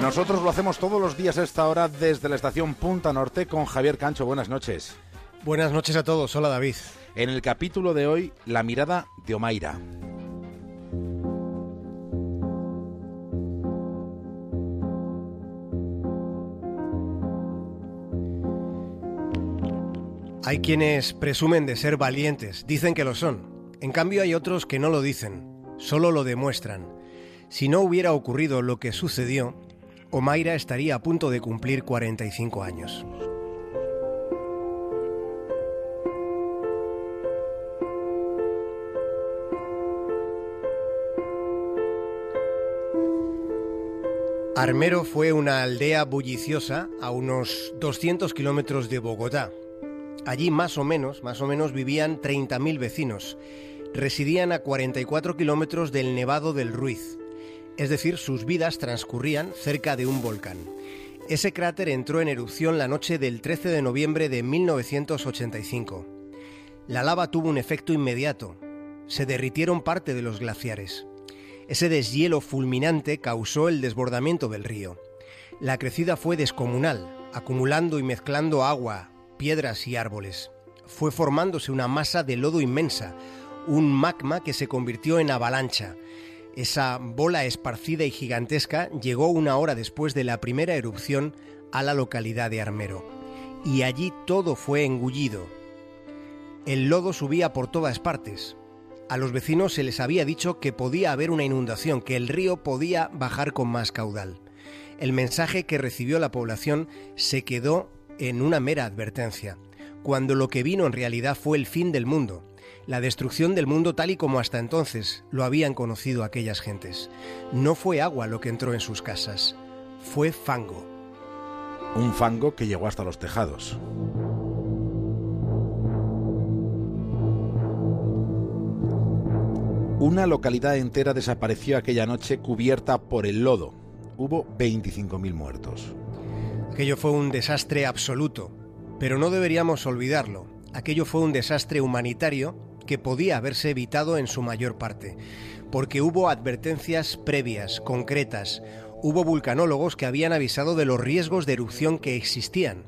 Nosotros lo hacemos todos los días a esta hora desde la estación Punta Norte con Javier Cancho. Buenas noches. Buenas noches a todos. Hola David. En el capítulo de hoy, la mirada de Omaira. Hay quienes presumen de ser valientes, dicen que lo son. En cambio hay otros que no lo dicen, solo lo demuestran. Si no hubiera ocurrido lo que sucedió, Omaira estaría a punto de cumplir 45 años. Armero fue una aldea bulliciosa a unos 200 kilómetros de Bogotá. Allí más o menos, más o menos vivían 30.000 vecinos. Residían a 44 kilómetros del Nevado del Ruiz. Es decir, sus vidas transcurrían cerca de un volcán. Ese cráter entró en erupción la noche del 13 de noviembre de 1985. La lava tuvo un efecto inmediato. Se derritieron parte de los glaciares. Ese deshielo fulminante causó el desbordamiento del río. La crecida fue descomunal, acumulando y mezclando agua, piedras y árboles. Fue formándose una masa de lodo inmensa, un magma que se convirtió en avalancha. Esa bola esparcida y gigantesca llegó una hora después de la primera erupción a la localidad de Armero. Y allí todo fue engullido. El lodo subía por todas partes. A los vecinos se les había dicho que podía haber una inundación, que el río podía bajar con más caudal. El mensaje que recibió la población se quedó en una mera advertencia, cuando lo que vino en realidad fue el fin del mundo, la destrucción del mundo tal y como hasta entonces lo habían conocido aquellas gentes. No fue agua lo que entró en sus casas, fue fango. Un fango que llegó hasta los tejados. Una localidad entera desapareció aquella noche cubierta por el lodo. Hubo 25.000 muertos. Aquello fue un desastre absoluto, pero no deberíamos olvidarlo. Aquello fue un desastre humanitario que podía haberse evitado en su mayor parte, porque hubo advertencias previas, concretas, hubo vulcanólogos que habían avisado de los riesgos de erupción que existían.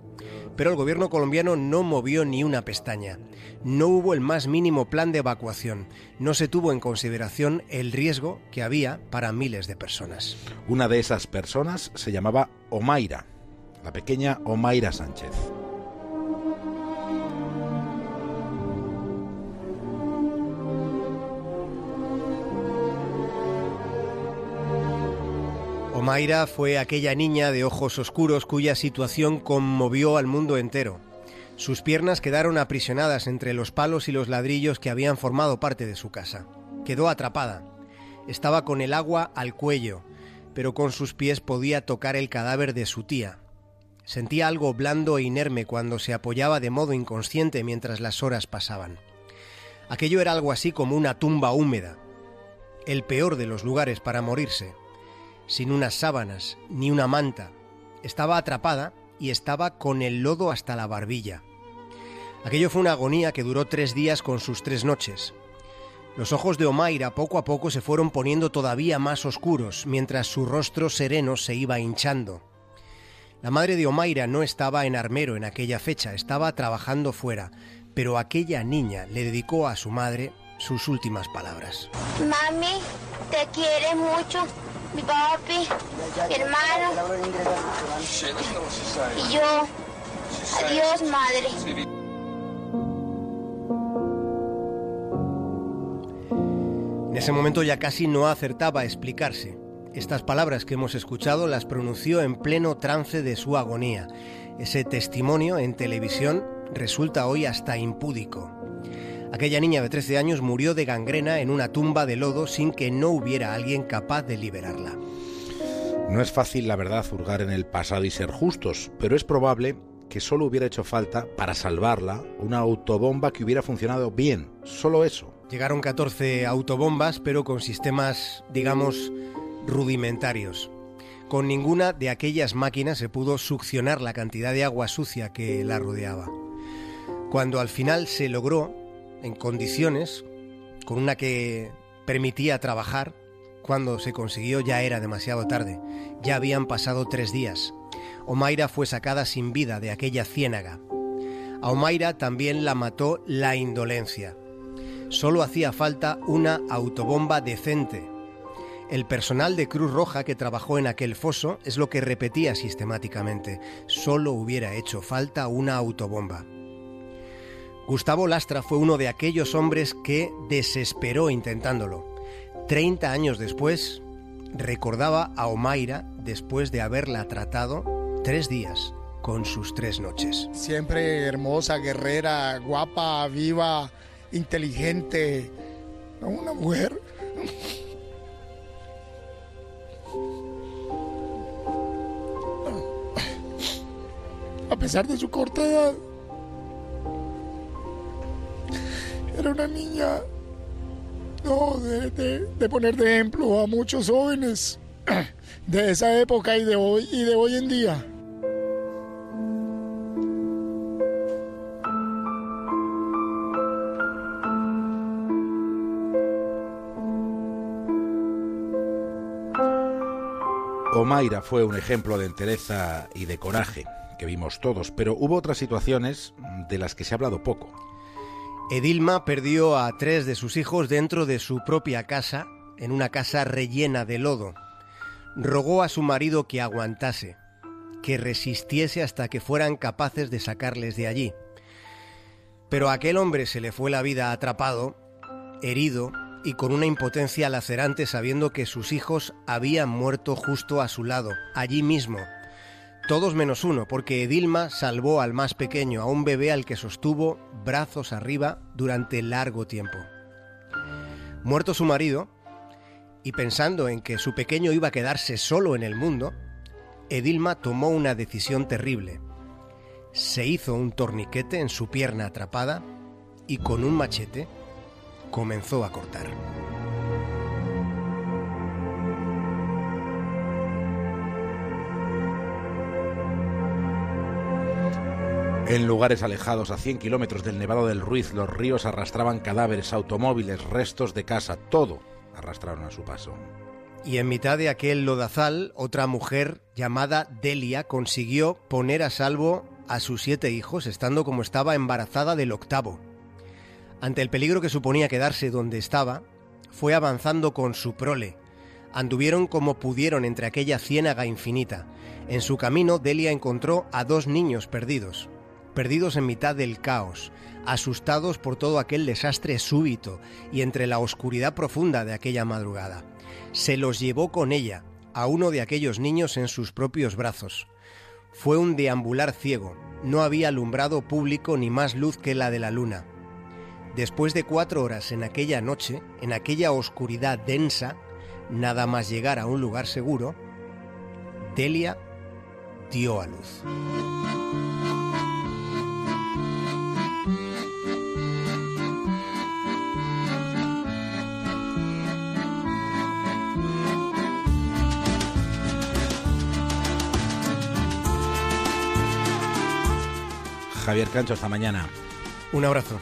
Pero el gobierno colombiano no movió ni una pestaña. No hubo el más mínimo plan de evacuación. No se tuvo en consideración el riesgo que había para miles de personas. Una de esas personas se llamaba Omaira, la pequeña Omaira Sánchez. Omaira fue aquella niña de ojos oscuros cuya situación conmovió al mundo entero. Sus piernas quedaron aprisionadas entre los palos y los ladrillos que habían formado parte de su casa. Quedó atrapada. Estaba con el agua al cuello, pero con sus pies podía tocar el cadáver de su tía. Sentía algo blando e inerme cuando se apoyaba de modo inconsciente mientras las horas pasaban. Aquello era algo así como una tumba húmeda, el peor de los lugares para morirse sin unas sábanas ni una manta. Estaba atrapada y estaba con el lodo hasta la barbilla. Aquello fue una agonía que duró tres días con sus tres noches. Los ojos de Omaira poco a poco se fueron poniendo todavía más oscuros, mientras su rostro sereno se iba hinchando. La madre de Omaira no estaba en Armero en aquella fecha, estaba trabajando fuera, pero aquella niña le dedicó a su madre sus últimas palabras. Mami, te quiere mucho mi papi, mi hermano y yo. Adiós, madre. En ese momento ya casi no acertaba a explicarse. Estas palabras que hemos escuchado las pronunció en pleno trance de su agonía. Ese testimonio en televisión resulta hoy hasta impúdico. Aquella niña de 13 años murió de gangrena en una tumba de lodo sin que no hubiera alguien capaz de liberarla. No es fácil, la verdad, hurgar en el pasado y ser justos, pero es probable que solo hubiera hecho falta, para salvarla, una autobomba que hubiera funcionado bien. Solo eso. Llegaron 14 autobombas, pero con sistemas, digamos, rudimentarios. Con ninguna de aquellas máquinas se pudo succionar la cantidad de agua sucia que la rodeaba. Cuando al final se logró, en condiciones, con una que permitía trabajar, cuando se consiguió ya era demasiado tarde. Ya habían pasado tres días. Omaira fue sacada sin vida de aquella ciénaga. A Omaira también la mató la indolencia. Solo hacía falta una autobomba decente. El personal de Cruz Roja que trabajó en aquel foso es lo que repetía sistemáticamente. Solo hubiera hecho falta una autobomba. Gustavo Lastra fue uno de aquellos hombres que desesperó intentándolo. Treinta años después, recordaba a Omaira después de haberla tratado tres días con sus tres noches. Siempre hermosa, guerrera, guapa, viva, inteligente, una mujer. A pesar de su corta edad, una niña no, de, poner de ejemplo a muchos jóvenes de esa época y de hoy y de hoy en día. Omaira fue un ejemplo de entereza y de coraje que vimos todos, pero hubo otras situaciones de las que se ha hablado poco. Edilma perdió a tres de sus hijos dentro de su propia casa, en una casa rellena de lodo. Rogó a su marido que aguantase, que resistiese hasta que fueran capaces de sacarles de allí. Pero aquel hombre se le fue la vida atrapado, herido y con una impotencia lacerante sabiendo que sus hijos habían muerto justo a su lado, allí mismo, todos menos uno, porque Edilma salvó al más pequeño, a un bebé al que sostuvo brazos arriba durante largo tiempo. Muerto su marido, y pensando en que su pequeño iba a quedarse solo en el mundo, Edilma tomó una decisión terrible. Se hizo un torniquete en su pierna atrapada y con un machete comenzó a cortar. En lugares alejados a 100 kilómetros del Nevado del Ruiz, los ríos arrastraban cadáveres, automóviles, restos de casa, todo arrastraron a su paso. Y en mitad de aquel lodazal, otra mujer llamada Delia consiguió poner a salvo a sus siete hijos, estando como estaba embarazada del octavo. Ante el peligro que suponía quedarse donde estaba, fue avanzando con su prole. Anduvieron como pudieron entre aquella ciénaga infinita. En su camino, Delia encontró a dos niños perdidos perdidos en mitad del caos, asustados por todo aquel desastre súbito y entre la oscuridad profunda de aquella madrugada. Se los llevó con ella, a uno de aquellos niños en sus propios brazos. Fue un deambular ciego, no había alumbrado público ni más luz que la de la luna. Después de cuatro horas en aquella noche, en aquella oscuridad densa, nada más llegar a un lugar seguro, Delia dio a luz. Javier Cancho, hasta mañana. Un abrazo.